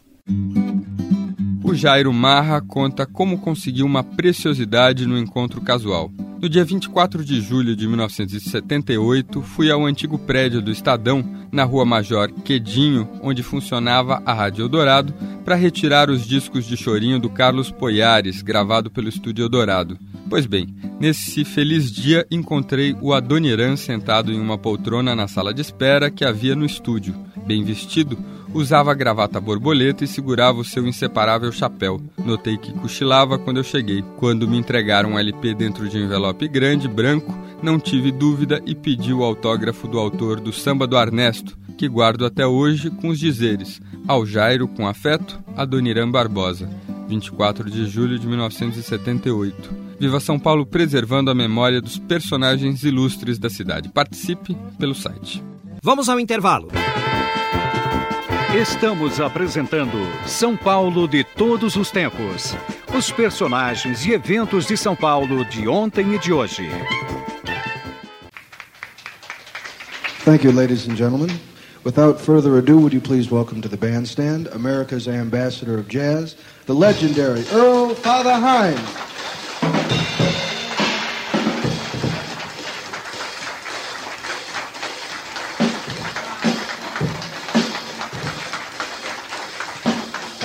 O Jairo Marra conta como conseguiu uma preciosidade no encontro casual. No dia 24 de julho de 1978, fui ao antigo prédio do Estadão, na Rua Major Quedinho, onde funcionava a Rádio Eldorado, para retirar os discos de chorinho do Carlos Poiares, gravado pelo Estúdio Eldorado. Pois bem, nesse feliz dia encontrei o Adoniran sentado em uma poltrona na sala de espera que havia no estúdio. Bem vestido, usava gravata borboleta e segurava o seu inseparável chapéu. Notei que cochilava quando eu cheguei. Quando me entregaram um LP dentro de um envelope grande, branco, não tive dúvida e pedi o autógrafo do autor do Samba do Arnesto, que guardo até hoje com os dizeres Ao Jairo com afeto, Adoniran Barbosa, 24 de julho de 1978. Viva São Paulo preservando a memória dos personagens ilustres da cidade. Participe pelo site. Vamos ao intervalo. Estamos apresentando São Paulo de todos os tempos. Os personagens e eventos de São Paulo de ontem e de hoje. Thank you, ladies and gentlemen. Without further ado, would you please welcome to the bandstand America's ambassador of jazz, the legendary Earl Father Hines.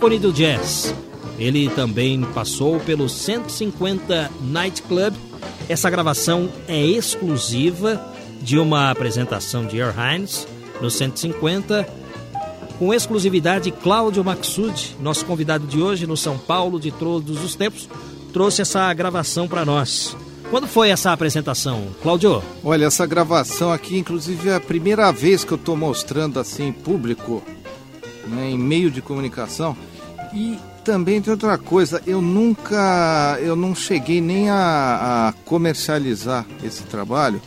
Ícone do jazz. Ele também passou pelo 150 Night Club. Essa gravação é exclusiva de uma apresentação de Earl Hines no 150, com exclusividade Cláudio Maxud, nosso convidado de hoje no São Paulo de todos os tempos, trouxe essa gravação para nós. Quando foi essa apresentação, Cláudio? Olha, essa gravação aqui, inclusive, é a primeira vez que eu estou mostrando assim em público, né, em meio de comunicação. E também tem outra coisa, eu nunca, eu não cheguei nem a, a comercializar esse trabalho.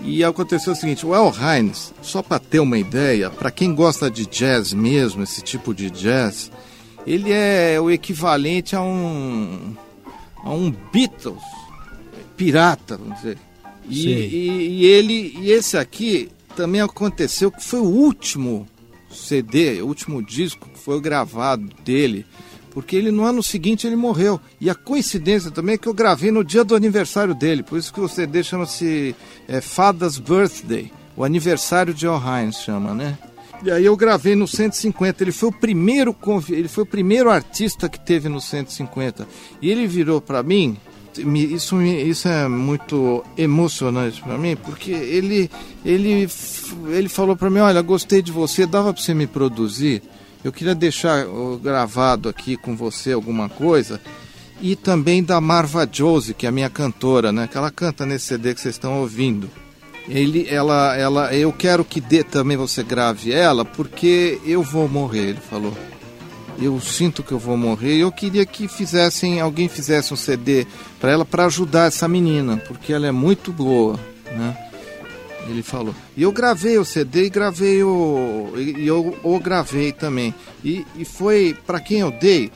E aconteceu o seguinte, o El Hines, só para ter uma ideia, para quem gosta de jazz mesmo, esse tipo de jazz, ele é o equivalente a um a um Beatles pirata, vamos dizer. E, e- e ele e esse aqui também aconteceu que foi o último CD, o último disco que foi gravado dele, porque ele no ano seguinte ele morreu. E a coincidência também é que eu gravei no dia do aniversário dele, por isso que o CD chama-se é, Father's Birthday, o aniversário de Al Hines chama, né? E aí eu gravei no 150. Ele foi o primeiro ele foi o primeiro artista que teve no 150. E ele virou para mim, isso isso é muito emocionante para mim, porque ele ele ele falou para mim, olha, gostei de você, dava para você me produzir. Eu queria deixar gravado aqui com você alguma coisa. E também da Marva Josie, que é a minha cantora, né? Que ela canta nesse CD que vocês estão ouvindo. Ele, ela, ela, eu quero que dê também você grave ela, porque eu vou morrer, ele falou. Eu sinto que eu vou morrer. Eu queria que fizessem, alguém fizesse um CD para ela para ajudar essa menina, porque ela é muito boa, né? Ele falou. E eu gravei o CD e gravei o. E eu o gravei também. E, e foi, para quem eu dei,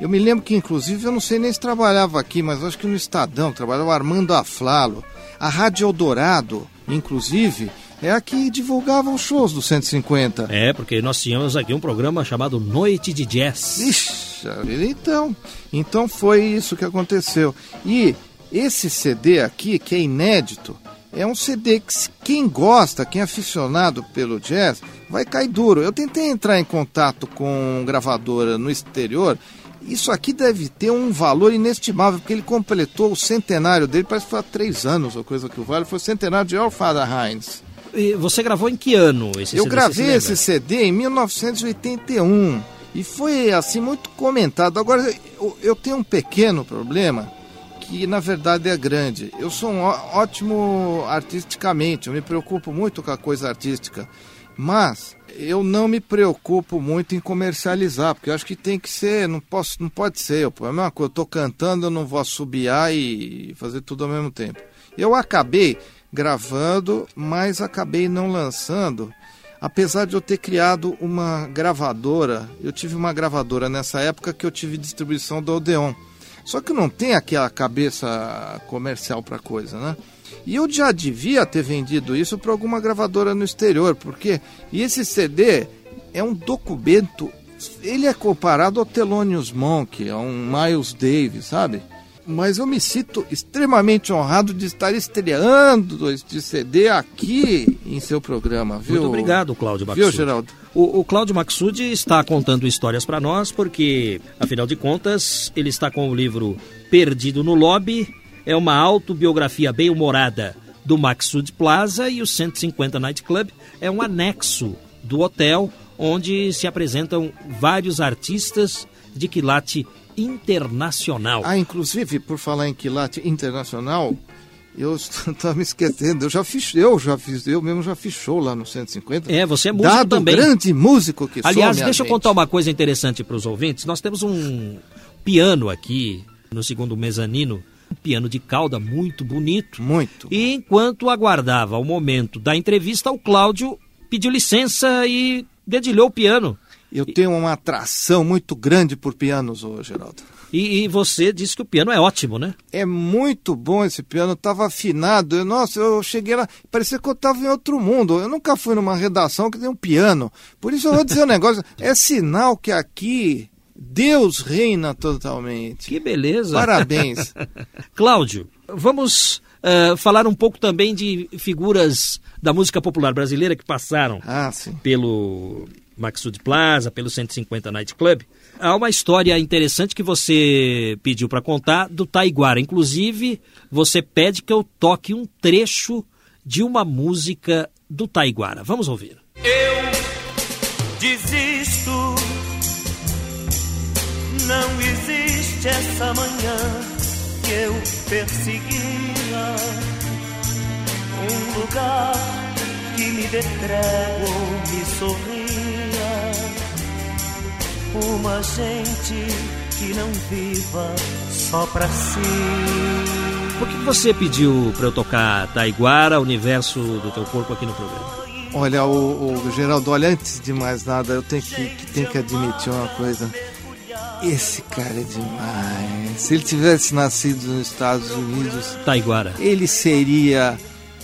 Eu me lembro que, inclusive, eu não sei nem se trabalhava aqui, mas acho que no Estadão, trabalhava Armando Aflalo. A Rádio Eldorado, inclusive, é a que divulgava os shows do 150. É, porque nós tínhamos aqui um programa chamado Noite de Jazz. Ixi, então, então foi isso que aconteceu. E esse CD aqui, que é inédito, é um CD que quem gosta, quem é aficionado pelo jazz, vai cair duro. Eu tentei entrar em contato com gravadora no exterior. Isso aqui deve ter um valor inestimável, porque ele completou o centenário dele, parece que foi há três anos ou coisa que o vale, foi o centenário de Father Heinz. Você gravou em que ano esse Eu CD? gravei esse CD em 1981 e foi assim muito comentado. Agora eu, eu tenho um pequeno problema que na verdade é grande. Eu sou um ótimo artisticamente, eu me preocupo muito com a coisa artística, mas eu não me preocupo muito em comercializar, porque eu acho que tem que ser, não posso, não pode ser. Eu, é a mesma coisa, eu estou cantando, eu não vou assobiar e fazer tudo ao mesmo tempo. Eu acabei gravando, mas acabei não lançando. Apesar de eu ter criado uma gravadora, eu tive uma gravadora nessa época que eu tive distribuição do Odeon. Só que não tem aquela cabeça comercial para coisa, né? E eu já devia ter vendido isso para alguma gravadora no exterior, porque e esse CD é um documento, ele é comparado ao Thelonious Monk, a um Miles Davis, sabe? Mas eu me sinto extremamente honrado de estar estreando este CD aqui em seu programa, viu? Muito obrigado, Cláudio Maxud. Viu, Geraldo? O, o Cláudio Maxud está contando histórias para nós, porque, afinal de contas, ele está com o livro Perdido no Lobby, é uma autobiografia bem-humorada do Maxud Plaza e o 150 Night Club é um anexo do hotel onde se apresentam vários artistas de quilate internacional. Ah, inclusive, por falar em quilate internacional, eu estava me esquecendo, eu já fiz, eu já fiz, eu mesmo já fiz show lá no 150. É, você é músico Dado também. grande músico que Aliás, sou, deixa eu contar uma coisa interessante para os ouvintes. Nós temos um piano aqui no segundo mezanino, um piano de cauda muito bonito. Muito. E enquanto aguardava o momento da entrevista, o Cláudio pediu licença e dedilhou o piano. Eu tenho uma atração muito grande por pianos, ô Geraldo. E, e você disse que o piano é ótimo, né? É muito bom esse piano, estava afinado. Eu, nossa, eu cheguei lá, parecia que eu estava em outro mundo. Eu nunca fui numa redação que tem um piano. Por isso eu vou dizer um negócio: é sinal que aqui Deus reina totalmente. Que beleza! Parabéns. Cláudio, vamos uh, falar um pouco também de figuras da música popular brasileira que passaram ah, pelo Maxud Plaza, pelo 150 Night Club. Há uma história interessante que você pediu para contar do Taiguara. Inclusive, você pede que eu toque um trecho de uma música do Taiguara. Vamos ouvir. Eu desisto. Não existe essa manhã que eu perseguia. Um lugar que me dê me sorria. Uma gente que não viva só pra si. Por que você pediu para eu tocar Taiguara, Universo do Teu Corpo aqui no programa? Olha, o, o Geraldo, olha, antes de mais nada, eu tenho que, que, tenho que admitir uma coisa. Esse cara é demais. Se ele tivesse nascido nos Estados Unidos, Taiguara. ele seria,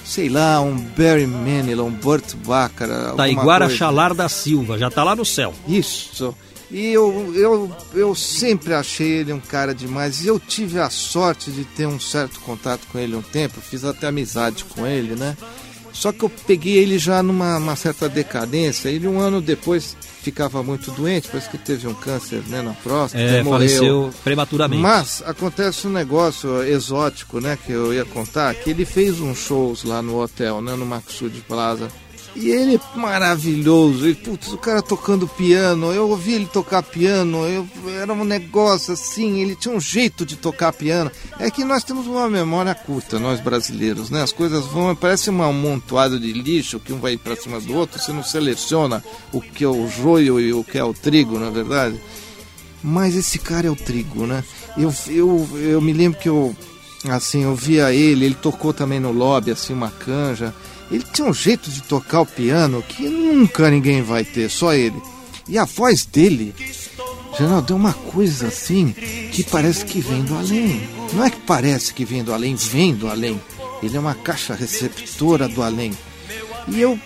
sei lá, um Barry Manilow, um Burt Bacharach. Taiguara. Chalar da Silva, já tá lá no céu. Isso. E eu, eu, eu sempre achei ele um cara demais. E eu tive a sorte de ter um certo contato com ele um tempo, fiz até amizade com ele, né? Só que eu peguei ele já numa certa decadência. Ele um ano depois ficava muito doente, parece que teve um câncer né, na próstata. É, faleceu prematuramente. Mas acontece um negócio exótico, né, que eu ia contar, que ele fez uns shows lá no hotel, né, no Maxud Plaza. E ele é maravilhoso. E, putz, o cara tocando piano. Eu ouvi ele tocar piano. Eu, era um negócio assim. Ele tinha um jeito de tocar piano. É que nós temos uma memória curta, nós brasileiros, né? As coisas vão. Parece um amontoado de lixo que um vai para cima do outro. Você não seleciona o que é o joio e o que é o trigo, na é verdade. Mas esse cara é o trigo, né? Eu, eu, eu me lembro que eu. Assim, eu via ele. Ele tocou também no lobby, assim, uma canja. Ele tinha um jeito de tocar o piano que nunca ninguém vai ter, só ele. E a voz dele Geraldo, é uma coisa assim que parece que vem do além. Não é que parece que vem do além, vem do além. Ele é uma caixa receptora do além. E eu.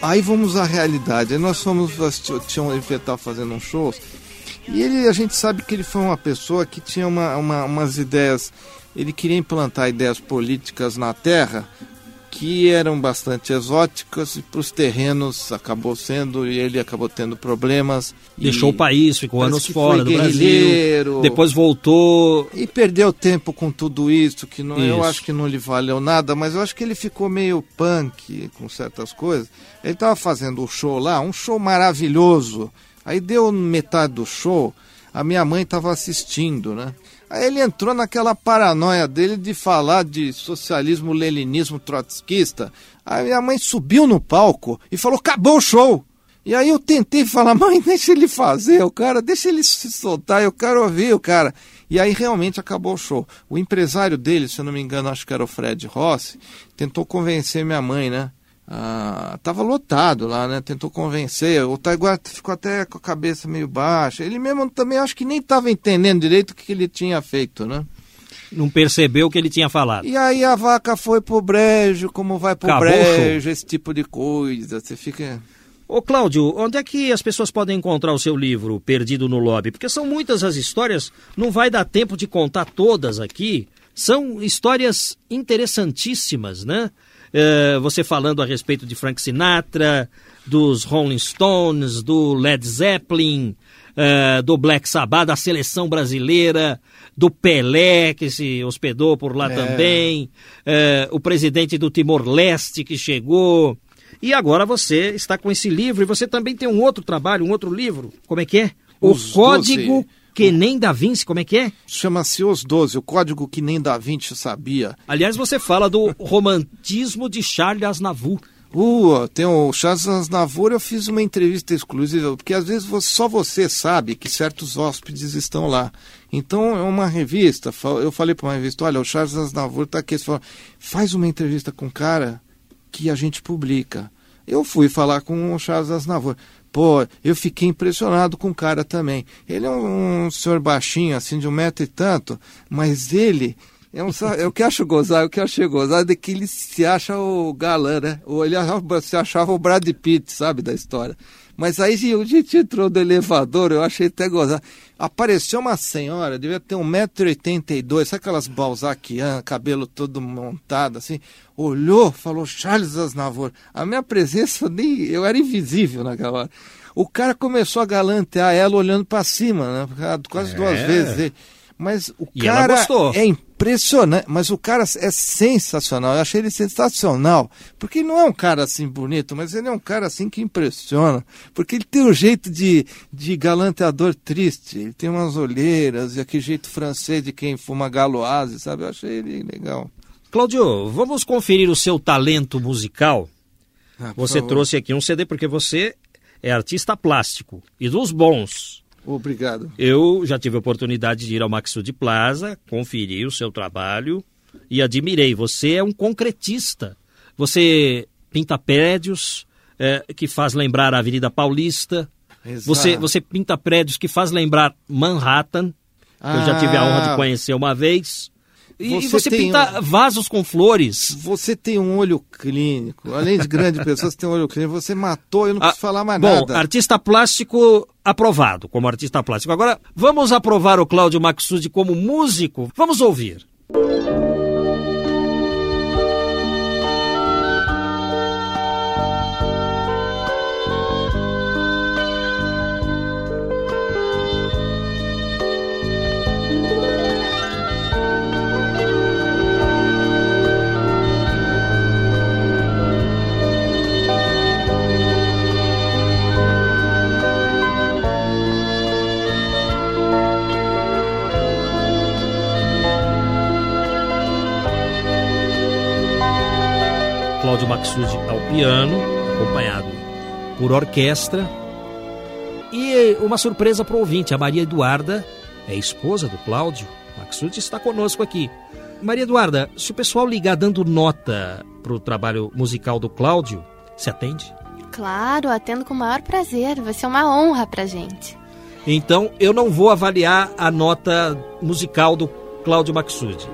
Aí vamos à realidade. Nós fomos. Tinha, ele estava fazendo um show. E ele, a gente sabe que ele foi uma pessoa que tinha uma, uma, umas ideias. Ele queria implantar ideias políticas na Terra que eram bastante exóticas e para os terrenos acabou sendo e ele acabou tendo problemas. Deixou o país, ficou anos fora do Brasil, depois voltou e perdeu tempo com tudo isso que não, isso. eu acho que não lhe valeu nada, mas eu acho que ele ficou meio punk com certas coisas. Ele estava fazendo o show lá, um show maravilhoso. Aí deu metade do show, a minha mãe estava assistindo, né? Aí ele entrou naquela paranoia dele de falar de socialismo, leninismo, trotskista. Aí minha mãe subiu no palco e falou: acabou o show. E aí eu tentei falar, mãe, deixa ele fazer, o cara, deixa ele se soltar, eu quero ouvir o cara. E aí realmente acabou o show. O empresário dele, se eu não me engano, acho que era o Fred Rossi, tentou convencer minha mãe, né? Ah, tava lotado lá, né? Tentou convencer. O Taiguara ficou até com a cabeça meio baixa. Ele mesmo também acho que nem estava entendendo direito o que ele tinha feito, né? Não percebeu o que ele tinha falado. E aí a vaca foi pro brejo, como vai pro Acabou brejo, esse tipo de coisa. Você fica. Ô Cláudio, onde é que as pessoas podem encontrar o seu livro, Perdido no Lobby? Porque são muitas as histórias, não vai dar tempo de contar todas aqui. São histórias interessantíssimas, né? Eh, você falando a respeito de Frank Sinatra, dos Rolling Stones, do Led Zeppelin, uh, do Black Sabbath, da seleção brasileira, do Pelé, que se hospedou por lá é. também, uh, o presidente do Timor-Leste que chegou. E agora você está com esse livro e você também tem um outro trabalho, um outro livro. Como é que é? Os o Código 12 que nem Da Vinci, como é que é? Chama-se Os Doze, o código que nem Da Vinci sabia. Aliás, você fala do romantismo de Charles Aznavour. Uh, tem o Charles Aznavour, eu fiz uma entrevista exclusiva, porque às vezes só você sabe que certos hóspedes estão lá. Então é uma revista, eu falei para uma revista, olha, o Charles Aznavour está aqui, faz uma entrevista com o cara que a gente publica. Eu fui falar com o Charles Aznavour. Pô, eu fiquei impressionado com o cara também. Ele é um, um senhor baixinho, assim, de um metro e tanto, mas ele é um, eu que acho gozar, o que achei gozado é que ele se acha o galã, né? Ou ele se achava o Brad Pitt, sabe, da história. Mas aí a gente entrou no elevador, eu achei até gozar. Apareceu uma senhora, devia ter 1,82m, sabe aquelas balzaquianas, cabelo todo montado assim? Olhou, falou Charles Aznavour. A minha presença, nem eu era invisível naquela hora. O cara começou a galantear ela olhando para cima, né? Quase é. duas vezes. Mas o e cara é impressionante, mas o cara é sensacional. Eu achei ele sensacional, porque ele não é um cara assim bonito, mas ele é um cara assim que impressiona, porque ele tem um jeito de, de galanteador triste, ele tem umas olheiras e aquele jeito francês de quem fuma galoase, sabe? Eu achei ele legal. Claudio, vamos conferir o seu talento musical. Ah, você favor. trouxe aqui um CD porque você é artista plástico e dos bons. Obrigado. Eu já tive a oportunidade de ir ao Maxud Plaza, conferir o seu trabalho e admirei. Você é um concretista. Você pinta prédios é, que faz lembrar a Avenida Paulista. Você, você pinta prédios que faz lembrar Manhattan. Ah. Eu já tive a honra de ah. conhecer uma vez. E você, você pinta um... vasos com flores. Você tem um olho clínico. Além de grande pessoa, você tem um olho clínico. Você matou, eu não preciso ah, falar mais bom, nada. Bom, artista plástico aprovado como artista plástico. Agora, vamos aprovar o Cláudio Maxud como músico? Vamos ouvir. Cláudio Maxud ao piano, acompanhado por orquestra. E uma surpresa para o ouvinte, a Maria Eduarda é esposa do Cláudio. Maxud está conosco aqui. Maria Eduarda, se o pessoal ligar dando nota para o trabalho musical do Cláudio, se atende? Claro, atendo com o maior prazer. Vai ser uma honra para gente. Então eu não vou avaliar a nota musical do Cláudio Maxud.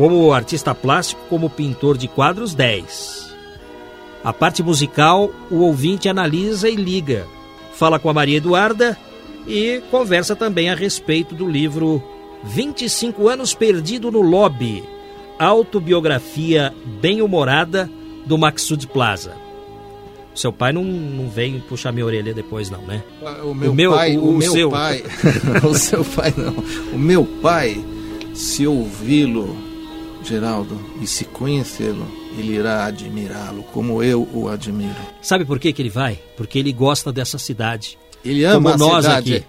Como artista plástico, como pintor de quadros, 10. A parte musical, o ouvinte analisa e liga. Fala com a Maria Eduarda e conversa também a respeito do livro 25 anos perdido no lobby. Autobiografia bem-humorada do Maxud Plaza. Seu pai não, não veio puxar minha orelha depois, não, né? O meu, o meu pai, o, o, o meu seu. pai, o seu pai não. O meu pai, se ouvi-lo, Geraldo, e se conhecê-lo, ele irá admirá-lo como eu o admiro. Sabe por que, que ele vai? Porque ele gosta dessa cidade. Ele ama como a cidade. aqui.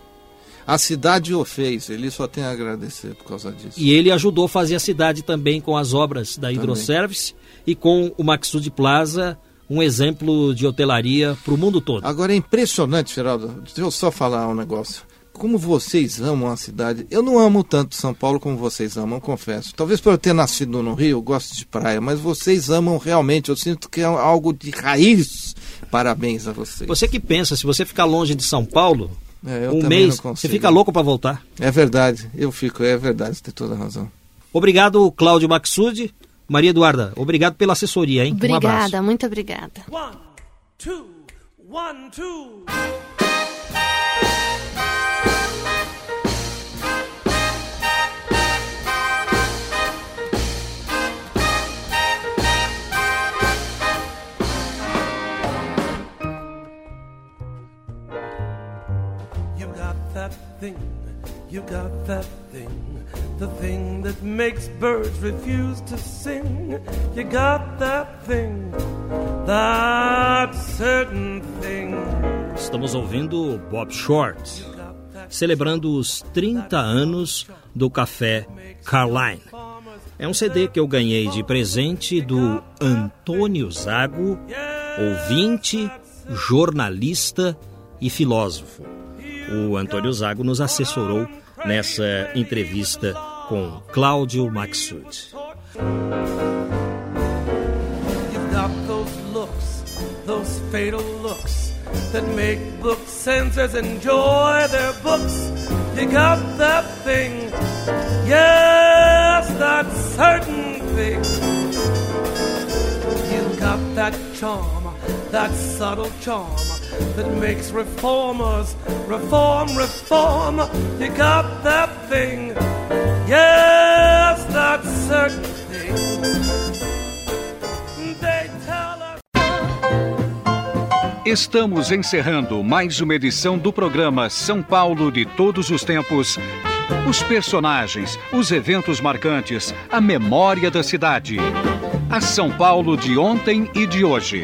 A cidade o fez, ele só tem a agradecer por causa disso. E ele ajudou a fazer a cidade também com as obras da Hidroservice e com o Maxud Plaza, um exemplo de hotelaria para o mundo todo. Agora é impressionante, Geraldo. Deixa eu só falar um negócio. Como vocês amam a cidade. Eu não amo tanto São Paulo como vocês amam, confesso. Talvez por eu ter nascido no Rio, eu gosto de praia, mas vocês amam realmente. Eu sinto que é algo de raiz. Parabéns a vocês. Você que pensa, se você ficar longe de São Paulo, é, um mês, você fica louco para voltar. É verdade, eu fico, é verdade, você tem toda a razão. Obrigado, Cláudio Maxud. Maria Eduarda, obrigado pela assessoria, hein? Obrigada, um muito obrigada. One, two, one, two. That thing, you got that thing, the thing that makes birds refuse to sing. You got that thing, that certain thing. Estamos ouvindo Bob Short, celebrando os 30 anos do café Carline. É um CD que eu ganhei de presente do Antônio Zago, ouvinte, jornalista e filósofo. O Antônio Zago nos assessorou nessa entrevista com Cláudio Maxud. That make book censors enjoy their books. You got that thing, yes, that certain thing. You got that charm, that subtle charm that makes reformers reform, reform. You got that thing, yes, that certain thing. They tell us. Estamos encerrando mais uma edição do programa São Paulo de Todos os Tempos. Os personagens, os eventos marcantes, a memória da cidade. A São Paulo de ontem e de hoje.